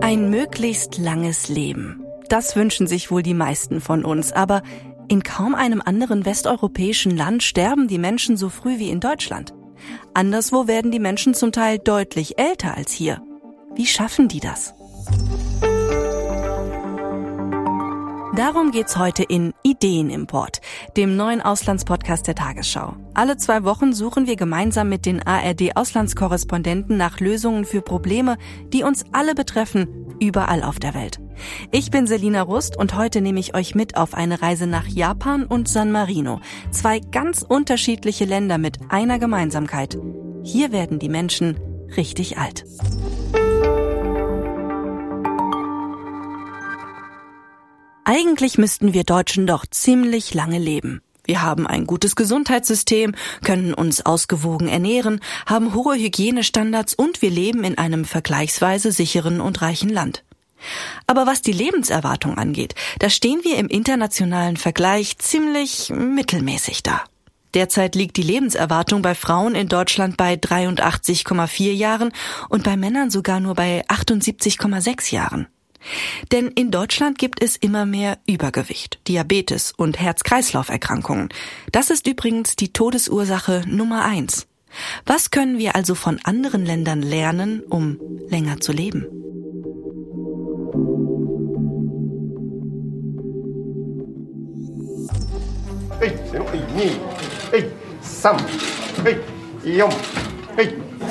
Ein möglichst langes Leben. Das wünschen sich wohl die meisten von uns, aber in kaum einem anderen westeuropäischen Land sterben die Menschen so früh wie in Deutschland. Anderswo werden die Menschen zum Teil deutlich älter als hier. Wie schaffen die das? Darum geht's heute in Ideenimport, dem neuen Auslandspodcast der Tagesschau. Alle zwei Wochen suchen wir gemeinsam mit den ARD-Auslandskorrespondenten nach Lösungen für Probleme, die uns alle betreffen, überall auf der Welt. Ich bin Selina Rust und heute nehme ich euch mit auf eine Reise nach Japan und San Marino. Zwei ganz unterschiedliche Länder mit einer Gemeinsamkeit. Hier werden die Menschen richtig alt. Eigentlich müssten wir Deutschen doch ziemlich lange leben. Wir haben ein gutes Gesundheitssystem, können uns ausgewogen ernähren, haben hohe Hygienestandards und wir leben in einem vergleichsweise sicheren und reichen Land. Aber was die Lebenserwartung angeht, da stehen wir im internationalen Vergleich ziemlich mittelmäßig da. Derzeit liegt die Lebenserwartung bei Frauen in Deutschland bei 83,4 Jahren und bei Männern sogar nur bei 78,6 Jahren. Denn in Deutschland gibt es immer mehr Übergewicht, Diabetes und Herz-Kreislauf-Erkrankungen. Das ist übrigens die Todesursache Nummer eins. Was können wir also von anderen Ländern lernen, um länger zu leben?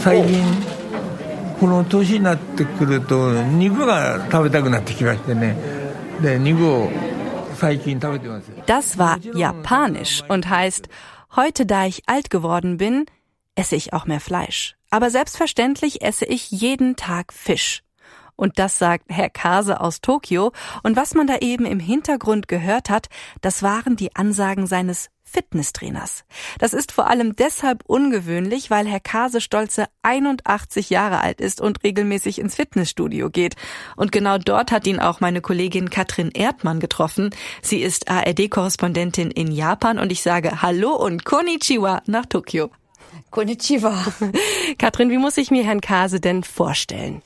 Hey, この年になってくると肉が食べたくなってきましてねで肉を最近食べてます Das war japanisch und heißt heute da ich alt geworden bin esse ich auch mehr Fleisch aber selbstverständlich esse ich jeden Tag Fisch und das sagt Herr Kase aus Tokio. Und was man da eben im Hintergrund gehört hat, das waren die Ansagen seines Fitnesstrainers. Das ist vor allem deshalb ungewöhnlich, weil Herr Kase stolze 81 Jahre alt ist und regelmäßig ins Fitnessstudio geht. Und genau dort hat ihn auch meine Kollegin Katrin Erdmann getroffen. Sie ist ARD-Korrespondentin in Japan und ich sage Hallo und Konnichiwa nach Tokio. Konnichiwa. Katrin, wie muss ich mir Herrn Kase denn vorstellen?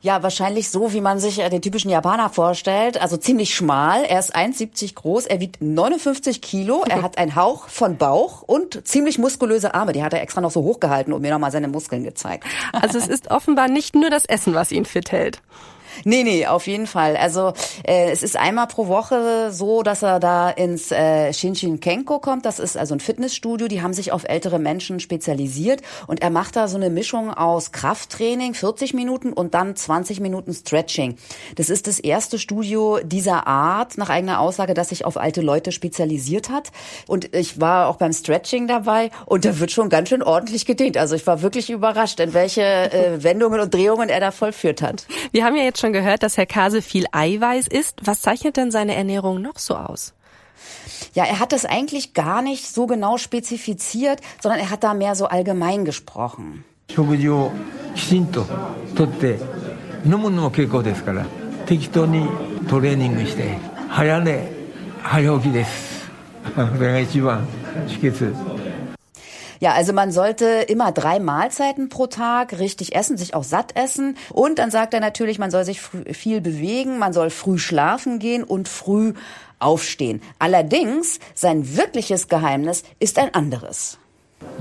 Ja, wahrscheinlich so, wie man sich äh, den typischen Japaner vorstellt. Also ziemlich schmal. Er ist 1,70 groß. Er wiegt 59 Kilo. Er hat einen Hauch von Bauch und ziemlich muskulöse Arme. Die hat er extra noch so hochgehalten und mir nochmal seine Muskeln gezeigt. Also es ist offenbar nicht nur das Essen, was ihn fit hält. Nee, nee, auf jeden Fall. Also äh, es ist einmal pro Woche so, dass er da ins äh, Shinshin Kenko kommt. Das ist also ein Fitnessstudio. Die haben sich auf ältere Menschen spezialisiert. Und er macht da so eine Mischung aus Krafttraining, 40 Minuten und dann 20 Minuten Stretching. Das ist das erste Studio dieser Art, nach eigener Aussage, das sich auf alte Leute spezialisiert hat. Und ich war auch beim Stretching dabei und da wird schon ganz schön ordentlich gedehnt. Also ich war wirklich überrascht, in welche äh, Wendungen und Drehungen er da vollführt hat. Wir haben ja jetzt schon schon gehört, dass Herr Kase viel Eiweiß isst. Was zeichnet denn seine Ernährung noch so aus? Ja, er hat das eigentlich gar nicht so genau spezifiziert, sondern er hat da mehr so allgemein gesprochen. 食事をきちんととって飲むのも結構ですから適当にトレーニングして早寝早起きですそれが一番秘訣 Ja, also man sollte immer drei Mahlzeiten pro Tag richtig essen, sich auch satt essen. Und dann sagt er natürlich, man soll sich viel bewegen, man soll früh schlafen gehen und früh aufstehen. Allerdings, sein wirkliches Geheimnis ist ein anderes.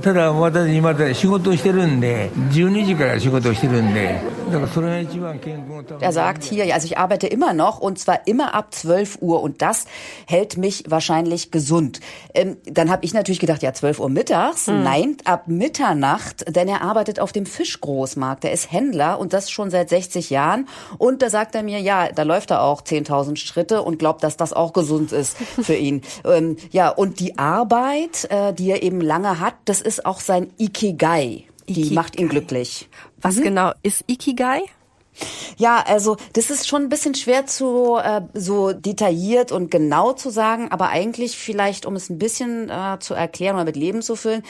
ただ私今仕事をしてるんで12時から仕事をしてるんで er sagt hier, also ich arbeite immer noch und zwar immer ab 12 Uhr und das hält mich wahrscheinlich gesund. Ähm, dann habe ich natürlich gedacht, ja 12 Uhr mittags. Mhm. Nein, ab Mitternacht, denn er arbeitet auf dem Fischgroßmarkt. Er ist Händler und das schon seit 60 Jahren. Und da sagt er mir, ja, da läuft er auch 10.000 Schritte und glaubt, dass das auch gesund ist für ihn. ähm, ja, und die Arbeit, äh, die er eben lange hat, das ist auch sein Ikigai. Die Ikigai. macht ihn glücklich. Was mhm. genau ist Ikigai? Ja, also das ist schon ein bisschen schwer zu äh, so detailliert und genau zu sagen, aber eigentlich vielleicht, um es ein bisschen äh, zu erklären oder mit Leben zu füllen,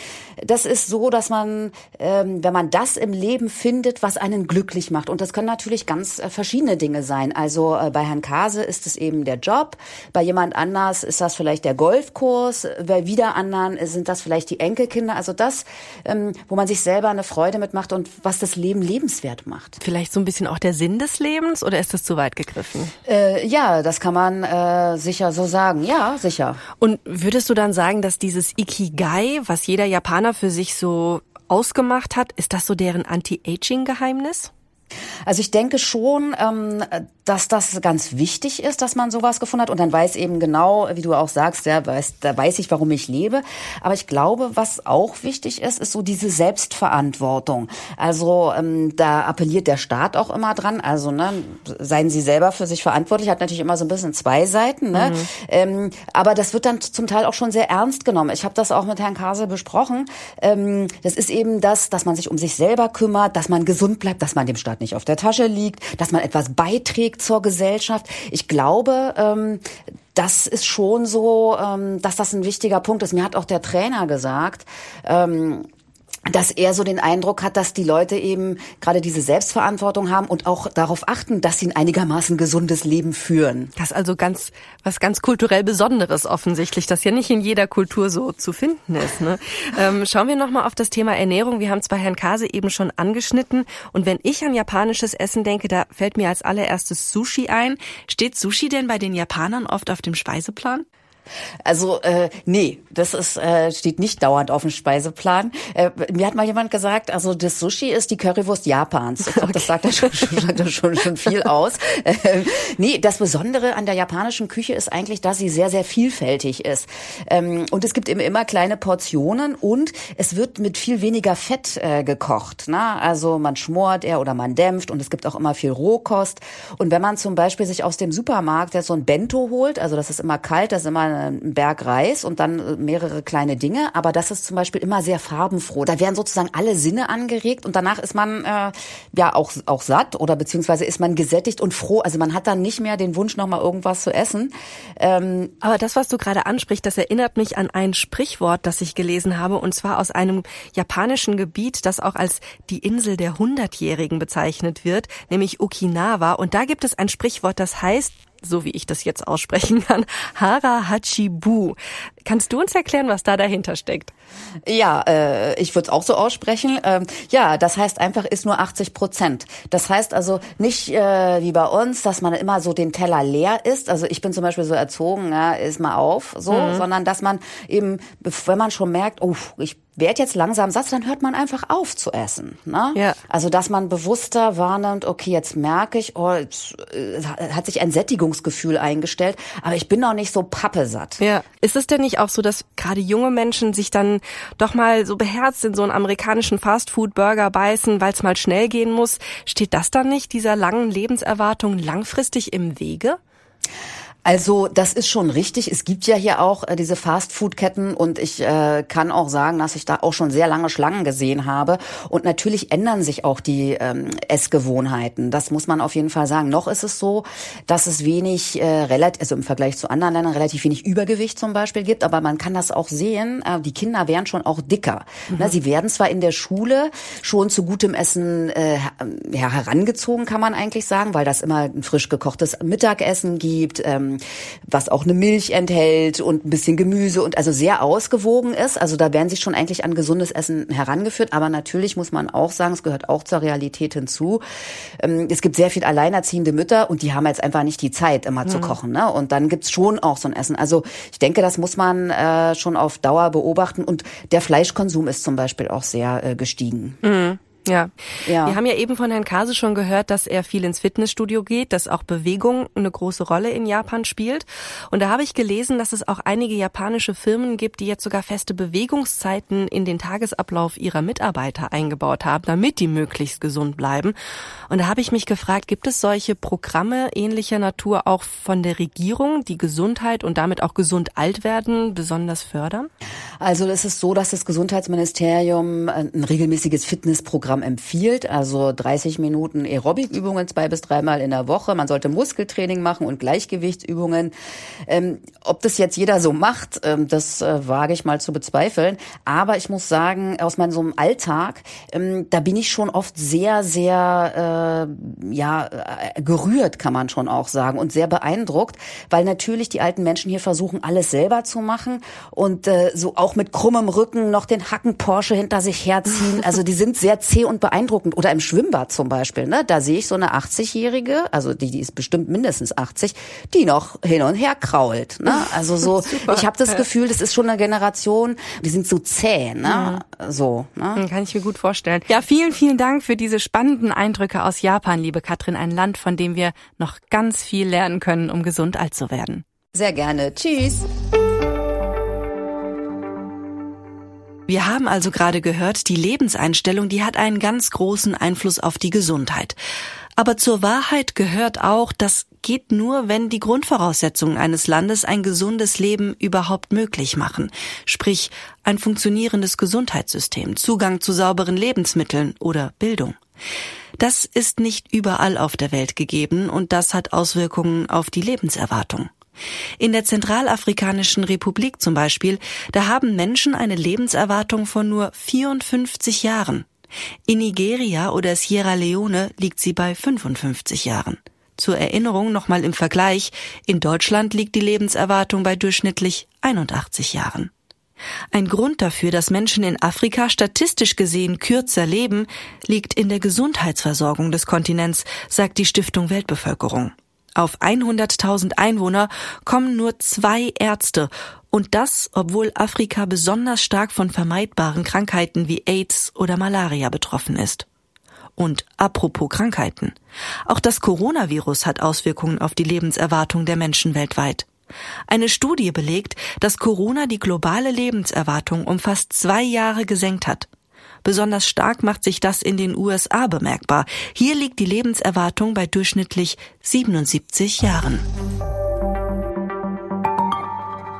das ist so, dass man, ähm, wenn man das im Leben findet, was einen glücklich macht, und das können natürlich ganz äh, verschiedene Dinge sein. Also äh, bei Herrn Kase ist es eben der Job, bei jemand anders ist das vielleicht der Golfkurs, bei wieder anderen sind das vielleicht die Enkelkinder. Also das, ähm, wo man sich selber eine Freude mitmacht und was das Leben lebenswert macht. Vielleicht so ein bisschen auch auch der Sinn des Lebens oder ist das zu weit gegriffen? Äh, ja, das kann man äh, sicher so sagen. Ja, sicher. Und würdest du dann sagen, dass dieses Ikigai, was jeder Japaner für sich so ausgemacht hat, ist das so deren Anti-Aging-Geheimnis? Also ich denke schon, ähm, dass das ganz wichtig ist, dass man sowas gefunden hat und dann weiß eben genau, wie du auch sagst, ja, weiß, da weiß ich, warum ich lebe. Aber ich glaube, was auch wichtig ist, ist so diese Selbstverantwortung. Also ähm, da appelliert der Staat auch immer dran. Also ne, seien Sie selber für sich verantwortlich. Hat natürlich immer so ein bisschen zwei Seiten. Ne? Mhm. Ähm, aber das wird dann zum Teil auch schon sehr ernst genommen. Ich habe das auch mit Herrn Kase besprochen. Das ist eben das, dass man sich um sich selber kümmert, dass man gesund bleibt, dass man dem Staat nicht auf der Tasche liegt, dass man etwas beiträgt zur Gesellschaft. Ich glaube, ähm, das ist schon so, ähm, dass das ein wichtiger Punkt ist. Mir hat auch der Trainer gesagt, ähm, dass er so den Eindruck hat, dass die Leute eben gerade diese Selbstverantwortung haben und auch darauf achten, dass sie ein einigermaßen gesundes Leben führen. Das ist also ganz was ganz kulturell Besonderes offensichtlich, das ja nicht in jeder Kultur so zu finden ist. Ne? Ähm, schauen wir noch mal auf das Thema Ernährung. Wir haben zwar Herrn Kase eben schon angeschnitten und wenn ich an japanisches Essen denke, da fällt mir als allererstes Sushi ein. Steht Sushi denn bei den Japanern oft auf dem Speiseplan? Also äh, nee, das ist äh, steht nicht dauernd auf dem Speiseplan. Äh, mir hat mal jemand gesagt, also das Sushi ist die Currywurst Japans. Okay. das sagt ja schon, schon, schon, schon viel aus. Äh, nee, das Besondere an der japanischen Küche ist eigentlich, dass sie sehr, sehr vielfältig ist. Ähm, und es gibt eben immer kleine Portionen und es wird mit viel weniger Fett äh, gekocht. Na? Also man schmort eher oder man dämpft und es gibt auch immer viel Rohkost. Und wenn man zum Beispiel sich aus dem Supermarkt jetzt so ein Bento holt, also das ist immer kalt, das ist immer einen Berg Reis und dann äh, mehrere kleine Dinge. Aber das ist zum Beispiel immer sehr farbenfroh. Da werden sozusagen alle Sinne angeregt und danach ist man äh, ja auch, auch satt oder beziehungsweise ist man gesättigt und froh. Also man hat dann nicht mehr den Wunsch, noch mal irgendwas zu essen. Ähm, Aber das, was du gerade ansprichst, das erinnert mich an ein Sprichwort, das ich gelesen habe, und zwar aus einem japanischen Gebiet, das auch als die Insel der Hundertjährigen bezeichnet wird, nämlich Okinawa. Und da gibt es ein Sprichwort, das heißt, so wie ich das jetzt aussprechen kann, Hara Hachibu. Kannst du uns erklären, was da dahinter steckt? Ja, äh, ich würde es auch so aussprechen. Ähm, ja, das heißt einfach, ist nur 80 Prozent. Das heißt also nicht äh, wie bei uns, dass man immer so den Teller leer isst. Also ich bin zum Beispiel so erzogen, ja, ist mal auf, so, mhm. sondern dass man eben, wenn man schon merkt, oh, ich werd jetzt langsam satt, dann hört man einfach auf zu essen. Ne? Ja. Also dass man bewusster wahrnimmt, okay, jetzt merke ich, oh, jetzt, äh, hat sich ein Sättigungsgefühl eingestellt, aber ich bin noch nicht so pappesatt. Ja. Ist es denn nicht auch so, dass gerade junge Menschen sich dann doch mal so beherzt in so einen amerikanischen Fastfood-Burger beißen, weil es mal schnell gehen muss? Steht das dann nicht dieser langen Lebenserwartung langfristig im Wege? Also das ist schon richtig. Es gibt ja hier auch äh, diese Fast-Food-Ketten und ich äh, kann auch sagen, dass ich da auch schon sehr lange Schlangen gesehen habe. Und natürlich ändern sich auch die ähm, Essgewohnheiten. Das muss man auf jeden Fall sagen. Noch ist es so, dass es wenig, äh, relativ, also im Vergleich zu anderen Ländern relativ wenig Übergewicht zum Beispiel gibt. Aber man kann das auch sehen. Äh, die Kinder werden schon auch dicker. Mhm. Na, sie werden zwar in der Schule schon zu gutem Essen äh, ja, herangezogen, kann man eigentlich sagen, weil das immer ein frisch gekochtes Mittagessen gibt. Ähm, was auch eine Milch enthält und ein bisschen Gemüse und also sehr ausgewogen ist. Also da werden sie schon eigentlich an gesundes Essen herangeführt. Aber natürlich muss man auch sagen, es gehört auch zur Realität hinzu. Ähm, es gibt sehr viel alleinerziehende Mütter und die haben jetzt einfach nicht die Zeit, immer mhm. zu kochen. Ne? Und dann gibt's schon auch so ein Essen. Also ich denke, das muss man äh, schon auf Dauer beobachten. Und der Fleischkonsum ist zum Beispiel auch sehr äh, gestiegen. Mhm. Ja. ja. Wir haben ja eben von Herrn Kase schon gehört, dass er viel ins Fitnessstudio geht, dass auch Bewegung eine große Rolle in Japan spielt. Und da habe ich gelesen, dass es auch einige japanische Firmen gibt, die jetzt sogar feste Bewegungszeiten in den Tagesablauf ihrer Mitarbeiter eingebaut haben, damit die möglichst gesund bleiben. Und da habe ich mich gefragt, gibt es solche Programme ähnlicher Natur auch von der Regierung, die Gesundheit und damit auch gesund alt werden besonders fördern? Also es ist so, dass das Gesundheitsministerium ein regelmäßiges Fitnessprogramm Programm empfiehlt, also 30 Minuten Aerobikübungen zwei bis dreimal in der Woche. Man sollte Muskeltraining machen und Gleichgewichtsübungen. Ähm, ob das jetzt jeder so macht, ähm, das äh, wage ich mal zu bezweifeln. Aber ich muss sagen, aus meinem so einem Alltag, ähm, da bin ich schon oft sehr, sehr äh, ja äh, gerührt, kann man schon auch sagen, und sehr beeindruckt, weil natürlich die alten Menschen hier versuchen, alles selber zu machen und äh, so auch mit krummem Rücken noch den Hacken Porsche hinter sich herziehen. Also die sind sehr zäh sehe und beeindruckend. Oder im Schwimmbad zum Beispiel, ne? Da sehe ich so eine 80-Jährige, also die, die ist bestimmt mindestens 80, die noch hin und her krault. Ne? Also so, ich habe das Gefühl, das ist schon eine Generation, die sind so zäh, ne? Mhm. So. Ne? Kann ich mir gut vorstellen. Ja, vielen, vielen Dank für diese spannenden Eindrücke aus Japan, liebe Katrin, ein Land, von dem wir noch ganz viel lernen können, um gesund alt zu werden. Sehr gerne. Tschüss. Wir haben also gerade gehört, die Lebenseinstellung, die hat einen ganz großen Einfluss auf die Gesundheit. Aber zur Wahrheit gehört auch, das geht nur, wenn die Grundvoraussetzungen eines Landes ein gesundes Leben überhaupt möglich machen. Sprich, ein funktionierendes Gesundheitssystem, Zugang zu sauberen Lebensmitteln oder Bildung. Das ist nicht überall auf der Welt gegeben und das hat Auswirkungen auf die Lebenserwartung. In der Zentralafrikanischen Republik zum Beispiel, da haben Menschen eine Lebenserwartung von nur 54 Jahren. In Nigeria oder Sierra Leone liegt sie bei 55 Jahren. Zur Erinnerung nochmal im Vergleich, in Deutschland liegt die Lebenserwartung bei durchschnittlich 81 Jahren. Ein Grund dafür, dass Menschen in Afrika statistisch gesehen kürzer leben, liegt in der Gesundheitsversorgung des Kontinents, sagt die Stiftung Weltbevölkerung. Auf 100.000 Einwohner kommen nur zwei Ärzte und das, obwohl Afrika besonders stark von vermeidbaren Krankheiten wie AIDS oder Malaria betroffen ist. Und apropos Krankheiten. Auch das Coronavirus hat Auswirkungen auf die Lebenserwartung der Menschen weltweit. Eine Studie belegt, dass Corona die globale Lebenserwartung um fast zwei Jahre gesenkt hat. Besonders stark macht sich das in den USA bemerkbar. Hier liegt die Lebenserwartung bei durchschnittlich 77 Jahren.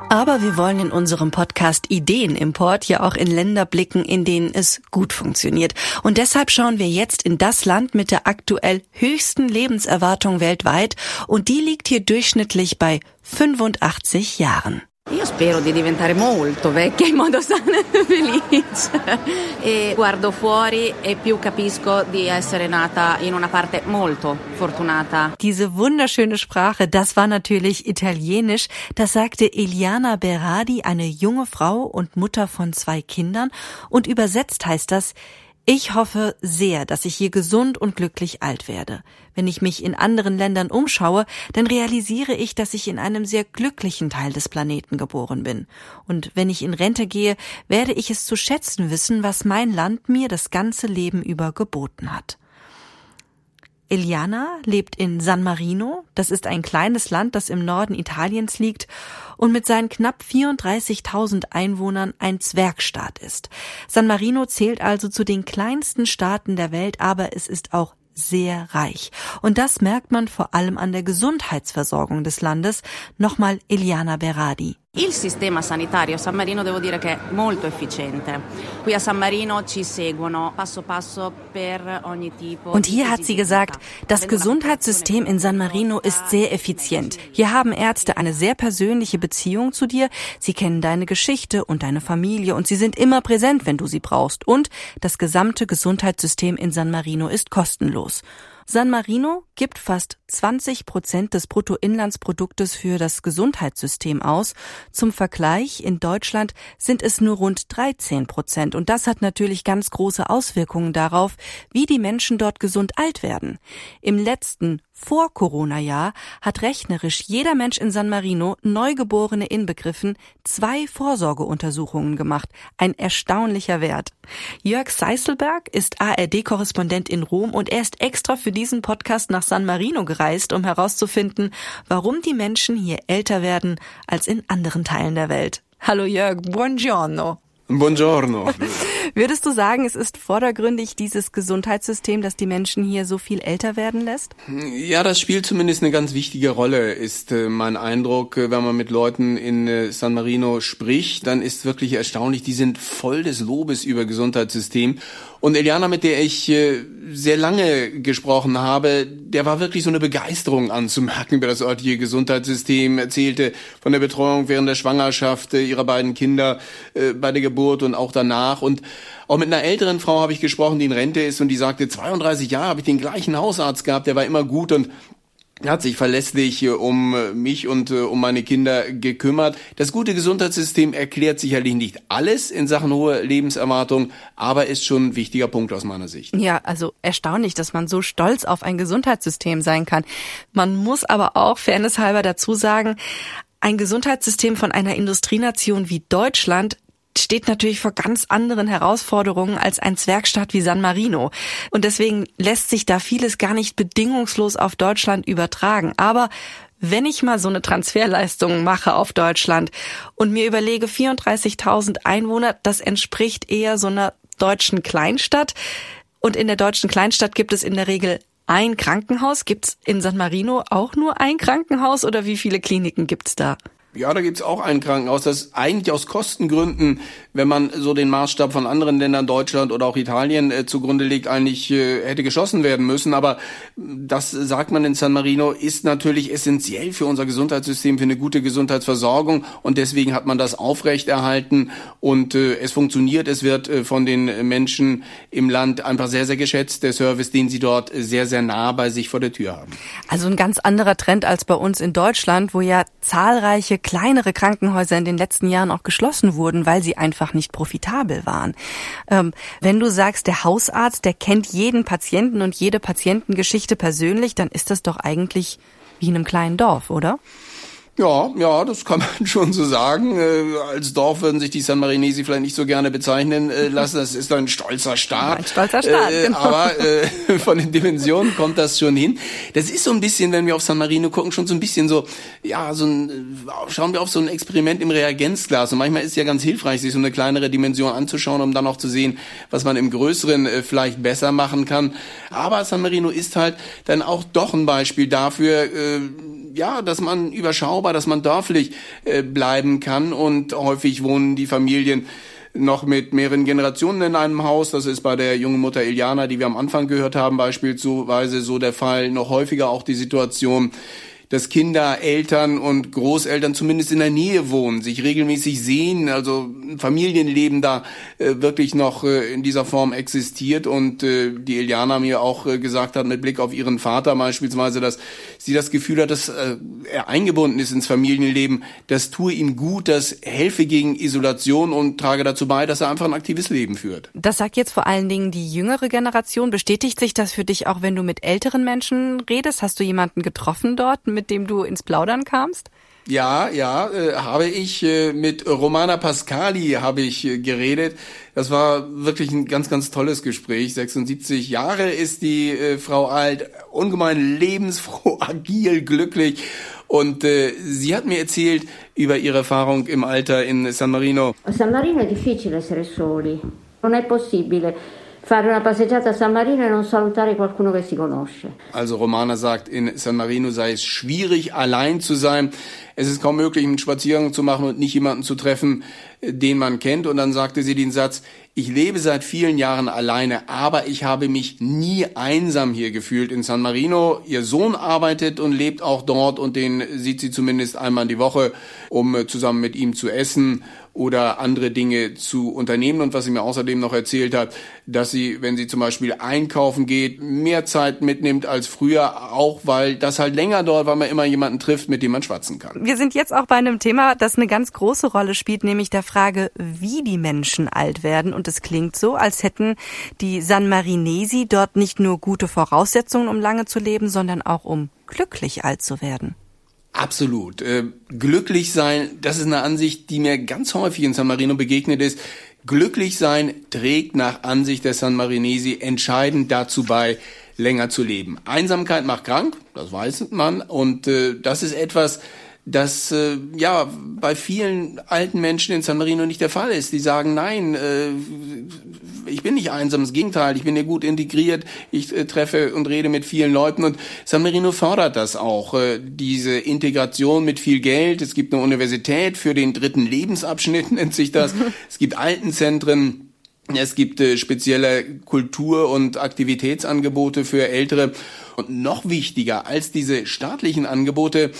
Aber wir wollen in unserem Podcast Ideenimport ja auch in Länder blicken, in denen es gut funktioniert. Und deshalb schauen wir jetzt in das Land mit der aktuell höchsten Lebenserwartung weltweit und die liegt hier durchschnittlich bei 85 Jahren. Io spero di diventare molto vecchia in modo sano e felice e guardo fuori e più capisco di essere nata in una parte molto fortunata. Diese wunderschöne Sprache, das war natürlich italienisch. Das sagte Eliana Berardi, eine junge Frau und Mutter von zwei Kindern und übersetzt heißt das ich hoffe sehr, dass ich hier gesund und glücklich alt werde. Wenn ich mich in anderen Ländern umschaue, dann realisiere ich, dass ich in einem sehr glücklichen Teil des Planeten geboren bin. Und wenn ich in Rente gehe, werde ich es zu schätzen wissen, was mein Land mir das ganze Leben über geboten hat. Eliana lebt in San Marino. Das ist ein kleines Land, das im Norden Italiens liegt und mit seinen knapp 34.000 Einwohnern ein Zwergstaat ist. San Marino zählt also zu den kleinsten Staaten der Welt, aber es ist auch sehr reich. Und das merkt man vor allem an der Gesundheitsversorgung des Landes. Nochmal Eliana Berardi. Il sistema sanitario a San Marino devo dire che è molto efficiente. Qui a San Marino ci seguono passo passo per ogni tipo. Und hier hat sie gesagt, das Gesundheitssystem in San Marino ist sehr effizient. Hier haben Ärzte eine sehr persönliche Beziehung zu dir. Sie kennen deine Geschichte und deine Familie und sie sind immer präsent, wenn du sie brauchst. Und das gesamte Gesundheitssystem in San Marino ist kostenlos. San Marino gibt fast 20 Prozent des Bruttoinlandsproduktes für das Gesundheitssystem aus. Zum Vergleich, in Deutschland sind es nur rund 13 Prozent. Und das hat natürlich ganz große Auswirkungen darauf, wie die Menschen dort gesund alt werden. Im letzten vor Corona-Jahr hat rechnerisch jeder Mensch in San Marino, Neugeborene inbegriffen, zwei Vorsorgeuntersuchungen gemacht. Ein erstaunlicher Wert. Jörg Seiselberg ist ARD-Korrespondent in Rom und er ist extra für diesen Podcast nach San Marino gereist, um herauszufinden, warum die Menschen hier älter werden als in anderen Teilen der Welt. Hallo Jörg, buongiorno. Buongiorno. Würdest du sagen, es ist vordergründig dieses Gesundheitssystem, das die Menschen hier so viel älter werden lässt? Ja, das spielt zumindest eine ganz wichtige Rolle, ist äh, mein Eindruck. Äh, wenn man mit Leuten in äh, San Marino spricht, dann ist wirklich erstaunlich, die sind voll des Lobes über Gesundheitssystem. Und Eliana, mit der ich sehr lange gesprochen habe, der war wirklich so eine Begeisterung anzumerken über das örtliche Gesundheitssystem, erzählte von der Betreuung während der Schwangerschaft ihrer beiden Kinder bei der Geburt und auch danach. Und auch mit einer älteren Frau habe ich gesprochen, die in Rente ist und die sagte, 32 Jahre habe ich den gleichen Hausarzt gehabt, der war immer gut und hat sich verlässlich äh, um äh, mich und äh, um meine Kinder gekümmert. Das gute Gesundheitssystem erklärt sicherlich nicht alles in Sachen hohe Lebenserwartung, aber ist schon ein wichtiger Punkt aus meiner Sicht. Ja, also erstaunlich, dass man so stolz auf ein Gesundheitssystem sein kann. Man muss aber auch fairnesshalber dazu sagen, ein Gesundheitssystem von einer Industrienation wie Deutschland steht natürlich vor ganz anderen Herausforderungen als ein Zwergstaat wie San Marino. Und deswegen lässt sich da vieles gar nicht bedingungslos auf Deutschland übertragen. Aber wenn ich mal so eine Transferleistung mache auf Deutschland und mir überlege, 34.000 Einwohner, das entspricht eher so einer deutschen Kleinstadt. Und in der deutschen Kleinstadt gibt es in der Regel ein Krankenhaus. Gibt es in San Marino auch nur ein Krankenhaus oder wie viele Kliniken gibt's da? Ja, da gibt's auch ein Krankenhaus, das eigentlich aus Kostengründen, wenn man so den Maßstab von anderen Ländern, Deutschland oder auch Italien äh, zugrunde legt, eigentlich äh, hätte geschossen werden müssen. Aber das sagt man in San Marino, ist natürlich essentiell für unser Gesundheitssystem, für eine gute Gesundheitsversorgung. Und deswegen hat man das aufrechterhalten und äh, es funktioniert. Es wird äh, von den Menschen im Land einfach sehr, sehr geschätzt, der Service, den sie dort sehr, sehr nah bei sich vor der Tür haben. Also ein ganz anderer Trend als bei uns in Deutschland, wo ja zahlreiche kleinere Krankenhäuser in den letzten Jahren auch geschlossen wurden, weil sie einfach nicht profitabel waren. Ähm, wenn du sagst, der Hausarzt, der kennt jeden Patienten und jede Patientengeschichte persönlich, dann ist das doch eigentlich wie in einem kleinen Dorf, oder? Ja, ja, das kann man schon so sagen. Äh, als Dorf würden sich die San Marinesi vielleicht nicht so gerne bezeichnen äh, lassen. Das ist ein stolzer Staat. Ein stolzer Staat, äh, genau. Aber äh, von den Dimensionen kommt das schon hin. Das ist so ein bisschen, wenn wir auf San Marino gucken, schon so ein bisschen so, ja, so ein, äh, schauen wir auf so ein Experiment im Reagenzglas. Und manchmal ist es ja ganz hilfreich, sich so eine kleinere Dimension anzuschauen, um dann auch zu sehen, was man im Größeren äh, vielleicht besser machen kann. Aber San Marino ist halt dann auch doch ein Beispiel dafür, ja, dass man überschaubar, dass man dörflich äh, bleiben kann und häufig wohnen die Familien noch mit mehreren Generationen in einem Haus. Das ist bei der jungen Mutter Iliana, die wir am Anfang gehört haben, beispielsweise so der Fall. Noch häufiger auch die Situation, dass Kinder, Eltern und Großeltern zumindest in der Nähe wohnen, sich regelmäßig sehen, also Familienleben da äh, wirklich noch äh, in dieser Form existiert und äh, die Iliana mir auch äh, gesagt hat mit Blick auf ihren Vater beispielsweise, dass sie das Gefühl hat, dass äh, er eingebunden ist ins Familienleben, das tue ihm gut, das helfe gegen Isolation und trage dazu bei, dass er einfach ein aktives Leben führt. Das sagt jetzt vor allen Dingen die jüngere Generation. Bestätigt sich das für dich auch, wenn du mit älteren Menschen redest? Hast du jemanden getroffen dort? Mit dem du ins Plaudern kamst? Ja, ja, äh, habe ich äh, mit Romana Pascali habe ich äh, geredet. Das war wirklich ein ganz, ganz tolles Gespräch. 76 Jahre ist die äh, Frau alt, ungemein lebensfroh, agil, glücklich. Und äh, sie hat mir erzählt über ihre Erfahrung im Alter in San Marino. San Marino è difficile essere soli. Non è possibile fare una passeggiata a San Marino e non salutare qualcuno che si conosce. Also Romana sagt, in San Marino sei es schwierig, allein zu sein. Es ist kaum möglich, einen Spaziergang zu machen und nicht jemanden zu treffen, den man kennt. Und dann sagte sie den Satz, ich lebe seit vielen Jahren alleine, aber ich habe mich nie einsam hier gefühlt in San Marino. Ihr Sohn arbeitet und lebt auch dort und den sieht sie zumindest einmal in die Woche, um zusammen mit ihm zu essen oder andere Dinge zu unternehmen. Und was sie mir außerdem noch erzählt hat, dass sie, wenn sie zum Beispiel einkaufen geht, mehr Zeit mitnimmt als früher, auch weil das halt länger dauert, weil man immer jemanden trifft, mit dem man schwatzen kann. Wir sind jetzt auch bei einem Thema, das eine ganz große Rolle spielt, nämlich der Frage, wie die Menschen alt werden. Und es klingt so, als hätten die San Marinesi dort nicht nur gute Voraussetzungen, um lange zu leben, sondern auch um glücklich alt zu werden. Absolut. Äh, glücklich sein, das ist eine Ansicht, die mir ganz häufig in San Marino begegnet ist. Glücklich sein trägt nach Ansicht der San Marinesi entscheidend dazu bei, länger zu leben. Einsamkeit macht krank, das weiß man, und äh, das ist etwas, das äh, ja bei vielen alten Menschen in San Marino nicht der Fall ist. Die sagen, nein, äh, ich bin nicht einsam, das Gegenteil, ich bin hier gut integriert, ich äh, treffe und rede mit vielen Leuten und San Marino fördert das auch, äh, diese Integration mit viel Geld. Es gibt eine Universität für den dritten Lebensabschnitt, nennt sich das. Es gibt Altenzentren. Es gibt äh, spezielle Kultur- und Aktivitätsangebote für Ältere. Und noch wichtiger als diese staatlichen Angebote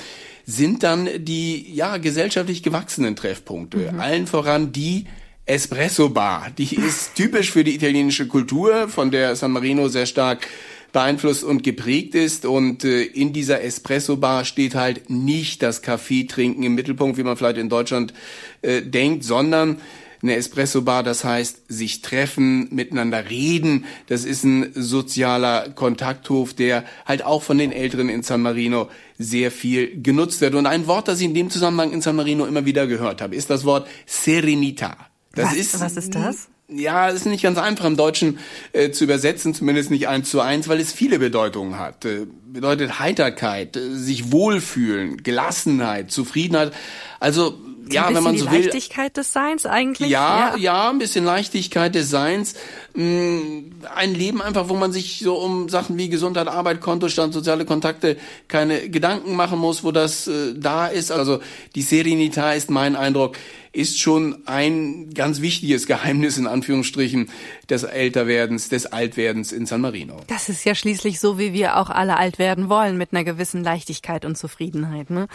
sind dann die ja gesellschaftlich gewachsenen Treffpunkte. Mhm. Allen voran die Espresso Bar. Die ist typisch für die italienische Kultur, von der San Marino sehr stark beeinflusst und geprägt ist. Und äh, in dieser Espresso-Bar steht halt nicht das Kaffee trinken im Mittelpunkt, wie man vielleicht in Deutschland äh, denkt, sondern eine Espresso-Bar, das heißt sich treffen, miteinander reden. Das ist ein sozialer Kontakthof, der halt auch von den Älteren in San Marino sehr viel genutzt wird. Und ein Wort, das ich in dem Zusammenhang in San Marino immer wieder gehört habe, ist das Wort Serenita. Das was, ist, was ist das? Ja, es ist nicht ganz einfach im Deutschen äh, zu übersetzen, zumindest nicht eins zu eins, weil es viele Bedeutungen hat. Äh, bedeutet Heiterkeit, äh, sich wohlfühlen, Gelassenheit, Zufriedenheit. Also ja, wenn man so will. Leichtigkeit des Seins eigentlich? Ja, ja, ja, ein bisschen Leichtigkeit des Seins. Mm, ein Leben einfach, wo man sich so um Sachen wie Gesundheit, Arbeit, Kontostand, soziale Kontakte keine Gedanken machen muss, wo das äh, da ist. Also die Serenität ist mein Eindruck ist schon ein ganz wichtiges Geheimnis in Anführungsstrichen des Älterwerdens, des Altwerdens in San Marino. Das ist ja schließlich so, wie wir auch alle alt werden wollen, mit einer gewissen Leichtigkeit und Zufriedenheit. Ne?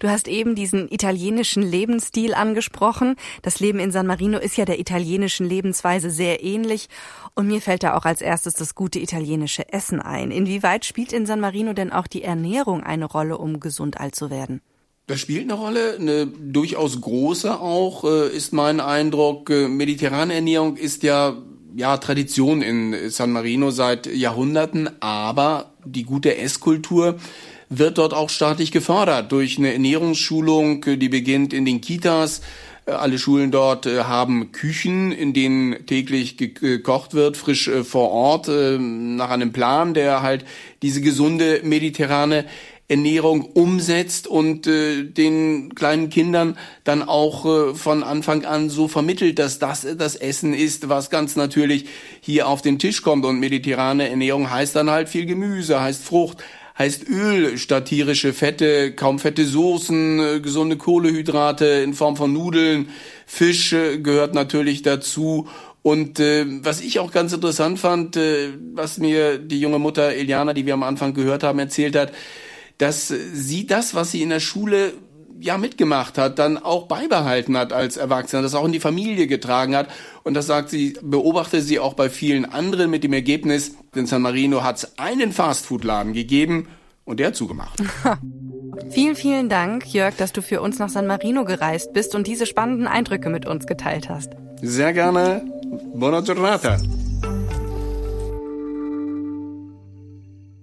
Du hast eben diesen italienischen Lebensstil angesprochen. Das Leben in San Marino ist ja der italienischen Lebensweise sehr ähnlich. Und mir fällt da auch als erstes das gute italienische Essen ein. Inwieweit spielt in San Marino denn auch die Ernährung eine Rolle, um gesund alt zu werden? Das spielt eine Rolle, eine durchaus große auch, äh, ist mein Eindruck. Äh, mediterrane Ernährung ist ja, ja Tradition in San Marino seit Jahrhunderten, aber die gute Esskultur wird dort auch staatlich gefördert durch eine Ernährungsschulung, äh, die beginnt in den Kitas. Alle Schulen dort haben Küchen, in denen täglich gekocht wird, frisch vor Ort, nach einem Plan, der halt diese gesunde mediterrane Ernährung umsetzt und äh, den kleinen Kindern dann auch äh, von Anfang an so vermittelt, dass das das Essen ist, was ganz natürlich hier auf den Tisch kommt. Und mediterrane Ernährung heißt dann halt viel Gemüse, heißt Frucht, heißt Öl statt tierische Fette, kaum fette Soßen, äh, gesunde Kohlehydrate in Form von Nudeln, Fisch gehört natürlich dazu. Und äh, was ich auch ganz interessant fand, äh, was mir die junge Mutter Eliana, die wir am Anfang gehört haben, erzählt hat, dass sie das, was sie in der Schule ja mitgemacht hat, dann auch beibehalten hat als Erwachsener, das auch in die Familie getragen hat. Und das sagt sie, beobachte sie auch bei vielen anderen mit dem Ergebnis, in San Marino hat es einen Fastfood-Laden gegeben und der hat zugemacht. vielen, vielen Dank, Jörg, dass du für uns nach San Marino gereist bist und diese spannenden Eindrücke mit uns geteilt hast. Sehr gerne. Buona giornata.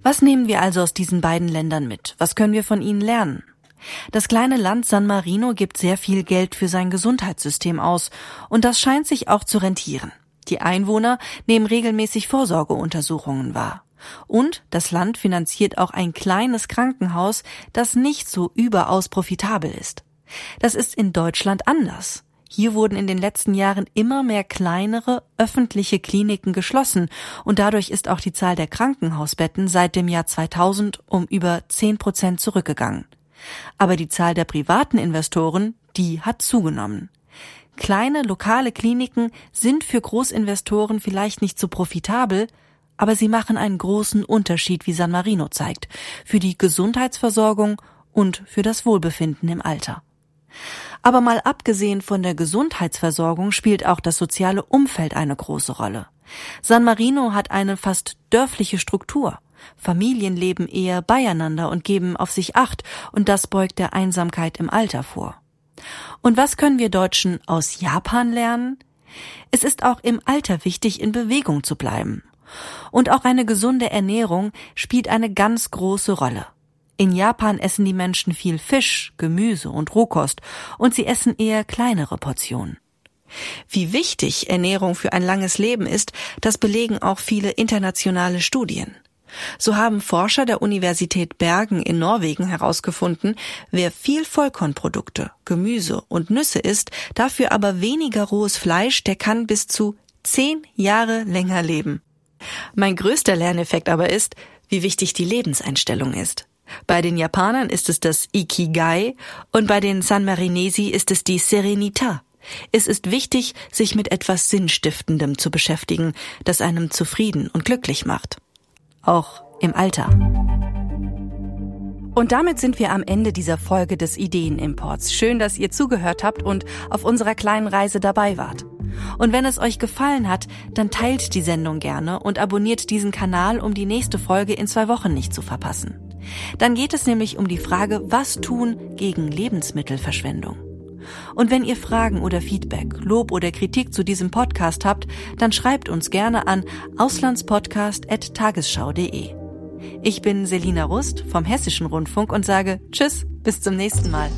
Was nehmen wir also aus diesen beiden Ländern mit? Was können wir von ihnen lernen? Das kleine Land San Marino gibt sehr viel Geld für sein Gesundheitssystem aus, und das scheint sich auch zu rentieren. Die Einwohner nehmen regelmäßig Vorsorgeuntersuchungen wahr. Und das Land finanziert auch ein kleines Krankenhaus, das nicht so überaus profitabel ist. Das ist in Deutschland anders. Hier wurden in den letzten Jahren immer mehr kleinere öffentliche Kliniken geschlossen und dadurch ist auch die Zahl der Krankenhausbetten seit dem Jahr 2000 um über 10 Prozent zurückgegangen. Aber die Zahl der privaten Investoren, die hat zugenommen. Kleine lokale Kliniken sind für Großinvestoren vielleicht nicht so profitabel, aber sie machen einen großen Unterschied, wie San Marino zeigt, für die Gesundheitsversorgung und für das Wohlbefinden im Alter. Aber mal abgesehen von der Gesundheitsversorgung spielt auch das soziale Umfeld eine große Rolle. San Marino hat eine fast dörfliche Struktur. Familien leben eher beieinander und geben auf sich acht, und das beugt der Einsamkeit im Alter vor. Und was können wir Deutschen aus Japan lernen? Es ist auch im Alter wichtig, in Bewegung zu bleiben. Und auch eine gesunde Ernährung spielt eine ganz große Rolle. In Japan essen die Menschen viel Fisch, Gemüse und Rohkost und sie essen eher kleinere Portionen. Wie wichtig Ernährung für ein langes Leben ist, das belegen auch viele internationale Studien. So haben Forscher der Universität Bergen in Norwegen herausgefunden, wer viel Vollkornprodukte, Gemüse und Nüsse isst, dafür aber weniger rohes Fleisch, der kann bis zu zehn Jahre länger leben. Mein größter Lerneffekt aber ist, wie wichtig die Lebenseinstellung ist. Bei den Japanern ist es das Ikigai und bei den San Marinesi ist es die Serenita. Es ist wichtig, sich mit etwas Sinnstiftendem zu beschäftigen, das einem zufrieden und glücklich macht. Auch im Alter. Und damit sind wir am Ende dieser Folge des Ideenimports. Schön, dass ihr zugehört habt und auf unserer kleinen Reise dabei wart. Und wenn es euch gefallen hat, dann teilt die Sendung gerne und abonniert diesen Kanal, um die nächste Folge in zwei Wochen nicht zu verpassen. Dann geht es nämlich um die Frage, was tun gegen Lebensmittelverschwendung. Und wenn ihr Fragen oder Feedback, Lob oder Kritik zu diesem Podcast habt, dann schreibt uns gerne an auslandspodcast.tagesschau.de. Ich bin Selina Rust vom Hessischen Rundfunk und sage Tschüss, bis zum nächsten Mal.